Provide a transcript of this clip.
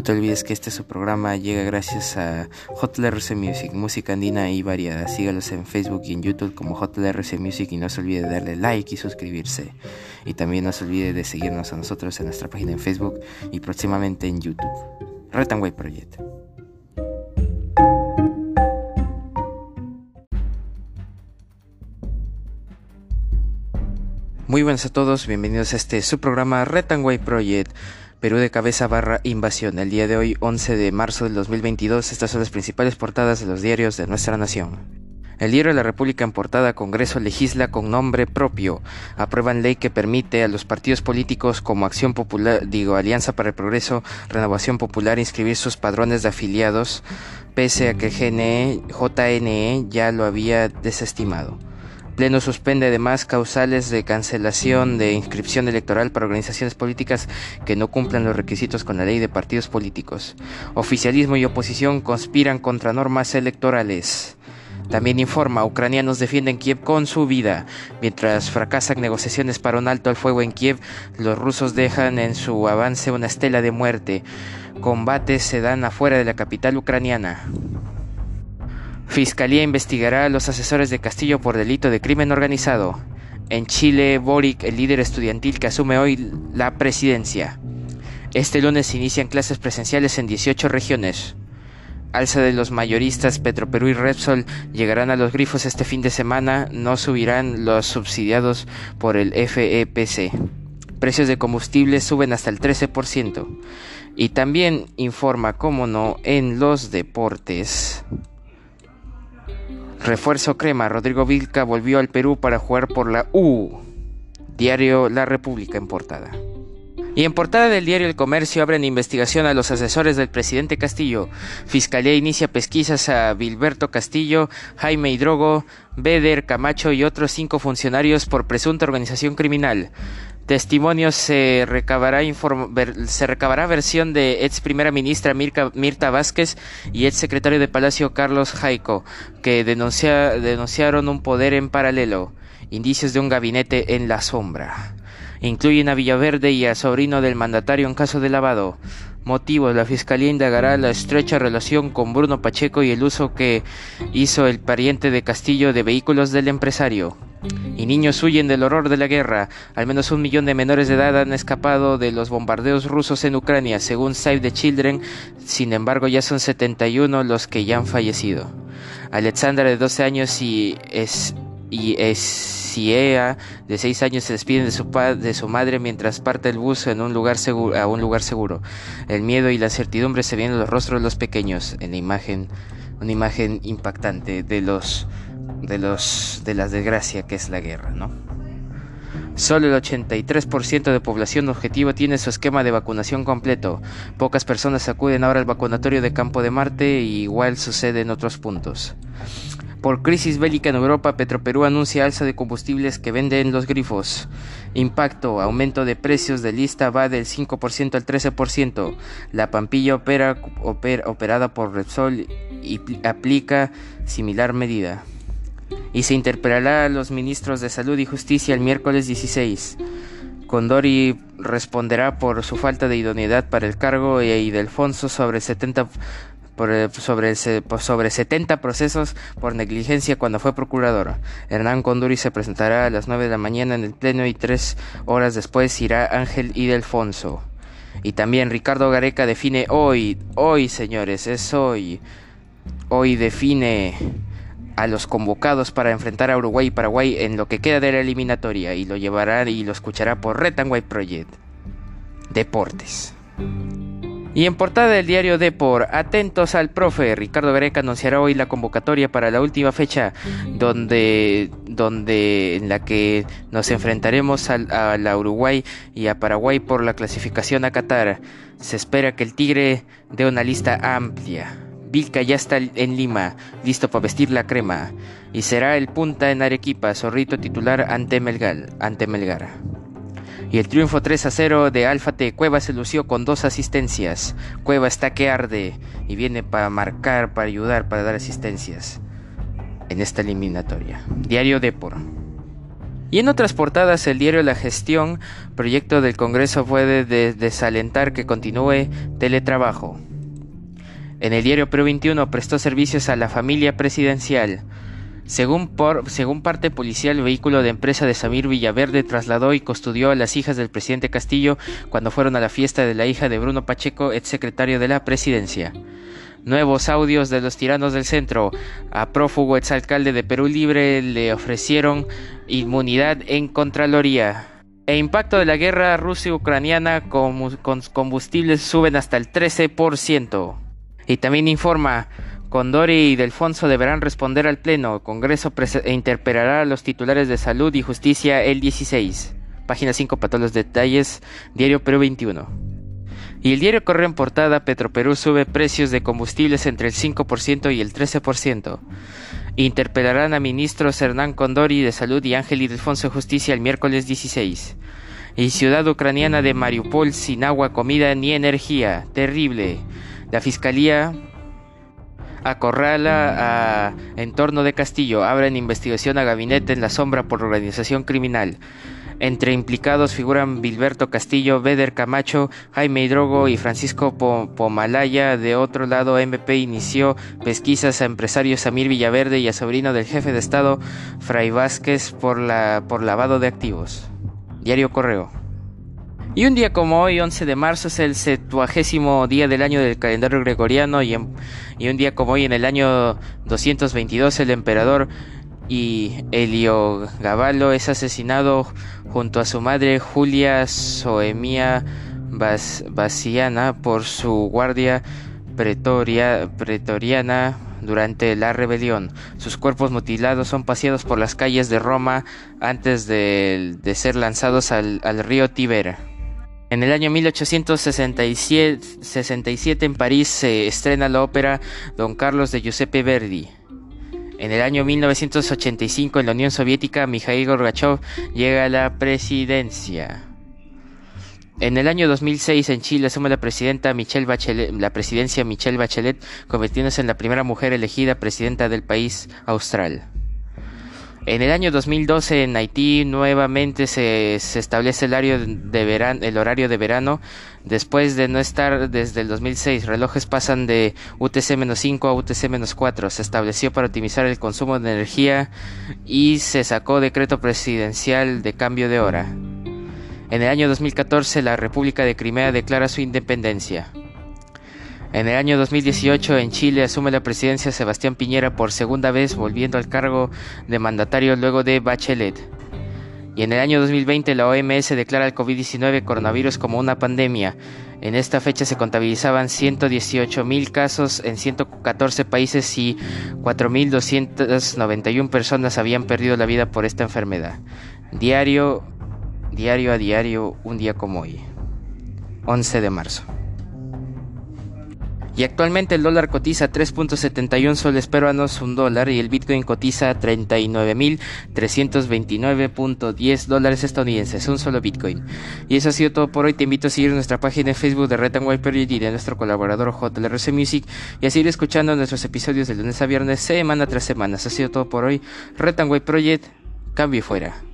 No te olvides que este su programa llega gracias a JLRC Music, música andina y variada. Sígalos en Facebook y en YouTube como JLRC Music y no se olvide de darle like y suscribirse. Y también no se olvide de seguirnos a nosotros en nuestra página en Facebook y próximamente en YouTube. Retanway Project. Muy buenas a todos, bienvenidos a este su programa Retanway Project. Perú de cabeza barra invasión. El día de hoy, 11 de marzo del 2022, estas son las principales portadas de los diarios de nuestra nación. El diario de la República en portada Congreso legisla con nombre propio. Aprueban ley que permite a los partidos políticos como Acción Popular, digo, Alianza para el Progreso, Renovación Popular inscribir sus padrones de afiliados, pese a que GNE, JNE ya lo había desestimado. Pleno suspende además causales de cancelación de inscripción electoral para organizaciones políticas que no cumplan los requisitos con la ley de partidos políticos. Oficialismo y oposición conspiran contra normas electorales. También informa, ucranianos defienden Kiev con su vida. Mientras fracasan negociaciones para un alto al fuego en Kiev, los rusos dejan en su avance una estela de muerte. Combates se dan afuera de la capital ucraniana. Fiscalía investigará a los asesores de Castillo por delito de crimen organizado. En Chile, Boric, el líder estudiantil que asume hoy la presidencia. Este lunes inician clases presenciales en 18 regiones. Alza de los mayoristas Petroperú y Repsol llegarán a los grifos este fin de semana, no subirán los subsidiados por el FEPC. Precios de combustible suben hasta el 13%. Y también informa, como no, en los deportes. Refuerzo crema. Rodrigo Vilca volvió al Perú para jugar por la U. Diario La República en portada. Y en portada del diario El Comercio abren investigación a los asesores del presidente Castillo. Fiscalía inicia pesquisas a Bilberto Castillo, Jaime Hidrogo, Beder Camacho y otros cinco funcionarios por presunta organización criminal. Testimonios se recabará, se recabará versión de ex primera ministra Mirta Vázquez y ex secretario de Palacio Carlos Jaico, que denunciaron un poder en paralelo, indicios de un gabinete en la sombra. Incluyen a Villaverde y a sobrino del mandatario en caso de lavado. Motivos: la Fiscalía indagará la estrecha relación con Bruno Pacheco y el uso que hizo el pariente de Castillo de vehículos del empresario. Y niños huyen del horror de la guerra. Al menos un millón de menores de edad han escapado de los bombardeos rusos en Ucrania, según Save the Children. Sin embargo, ya son 71 los que ya han fallecido. Alexandra, de 12 años, y es y de 6 años, se despiden de su, de su madre mientras parte el bus en un lugar a un lugar seguro. El miedo y la certidumbre se ven en los rostros de los pequeños, en la imagen, una imagen impactante de los de los de la desgracia que es la guerra, ¿no? Solo el 83% de población objetivo tiene su esquema de vacunación completo. Pocas personas acuden ahora al vacunatorio de Campo de Marte y igual sucede en otros puntos. Por crisis bélica en Europa, Petroperú anuncia alza de combustibles que vende en los grifos. Impacto, aumento de precios de lista va del 5% al 13%. La Pampilla opera, operada por Repsol y aplica similar medida. Y se interpelará a los ministros de Salud y Justicia el miércoles 16. Condori responderá por su falta de idoneidad para el cargo y Delfonso sobre 70 sobre, sobre 70 procesos por negligencia cuando fue procurador. Hernán Conduri se presentará a las 9 de la mañana en el Pleno y tres horas después irá Ángel Idelfonso. Y también Ricardo Gareca define hoy, hoy señores, es hoy, hoy define a los convocados para enfrentar a Uruguay y Paraguay en lo que queda de la eliminatoria y lo llevará y lo escuchará por Red White Project. Deportes. Y en portada del diario Depor, atentos al profe, Ricardo Gareca anunciará hoy la convocatoria para la última fecha donde, donde en la que nos enfrentaremos a, la Uruguay y a Paraguay por la clasificación a Qatar. Se espera que el Tigre dé una lista amplia. Vilca ya está en Lima, listo para vestir la crema, y será el punta en Arequipa, zorrito titular ante Melgar. Y el triunfo 3 a 0 de Alfa T. Cueva se lució con dos asistencias. Cueva está que arde y viene para marcar, para ayudar, para dar asistencias en esta eliminatoria. Diario Depor. Y en otras portadas, el diario La Gestión, proyecto del Congreso puede desalentar que continúe teletrabajo. En el diario Perú 21 prestó servicios a la familia presidencial. Según, parte policial, el vehículo de empresa de Samir Villaverde trasladó y custodió a las hijas del presidente Castillo cuando fueron a la fiesta de la hija de Bruno Pacheco, exsecretario de la presidencia. Nuevos audios de los tiranos del centro. A prófugo exalcalde de Perú Libre le ofrecieron inmunidad en Contraloría. E impacto de la guerra ruso-ucraniana con, combustibles suben hasta el 13%. Y también informa, Condori y Delfonso deberán responder al Pleno. Congreso e interpelará a los titulares de Salud y Justicia el 16. Página 5 para todos los detalles. Diario Perú 21. Y el diario corre en portada, Petroperú sube precios de combustibles entre el 5% y el 13%. Interpelarán a ministros Hernán Condori de Salud y Ángel Ildefonso de Justicia el miércoles 16. Y ciudad ucraniana de Mariupol sin agua, comida ni energía. Terrible. La fiscalía acorrala a entorno de Castillo. Abren investigación a gabinete en la sombra por organización criminal. Entre implicados figuran Bilberto Castillo, Beder Camacho, Jaime Hidrogo y Francisco Pomalaya. De otro lado, MP inició pesquisas a empresario Samir Villaverde y a sobrino del jefe de Estado, Fray Vázquez, por, la, por lavado de activos. Diario Correo. Y un día como hoy, 11 de marzo, es el septuagésimo día del año del calendario gregoriano y, y un día como hoy, en el año 222, el emperador y Heliogábalo es asesinado junto a su madre Julia Soemia Basiana por su guardia pretoriana durante la rebelión. Sus cuerpos mutilados son paseados por las calles de Roma antes de, ser lanzados al, al, río Tíber. En el año 1867 en París se estrena la ópera Don Carlos de Giuseppe Verdi. En el año 1985 en la Unión Soviética, Mikhail Gorbachev llega a la presidencia. En el año 2006 en Chile asume la, presidenta Michelle la presidencia Michelle Bachelet, convirtiéndose en la primera mujer elegida presidenta del país austral. En el año 2012 en Haití nuevamente se, establece el horario, de verano, el horario de verano después de no estar desde el 2006. Relojes pasan de UTC-5 a UTC-4. Se estableció para optimizar el consumo de energía y se sacó decreto presidencial de cambio de hora. En el año 2014 la República de Crimea declara su independencia. En el año 2018 en Chile asume la presidencia Sebastián Piñera por segunda vez volviendo al cargo de mandatario luego de Bachelet. Y en el año 2020 la OMS declara el COVID-19 coronavirus como una pandemia. En esta fecha se contabilizaban 118 mil casos en 114 países y 4.291 personas habían perdido la vida por esta enfermedad. Diario, diario a diario, un día como hoy, 11 de marzo. Y actualmente el dólar cotiza 3.71 soles peruanos un dólar y el Bitcoin cotiza 39.329.10 dólares estadounidenses, un solo Bitcoin. Y eso ha sido todo por hoy. Te invito a seguir nuestra página en Facebook de Red and White y de nuestro colaborador JLRC Music y a seguir escuchando nuestros episodios de lunes a viernes, semana tras semana. Eso ha sido todo por hoy. Red and White Project, cambio y fuera.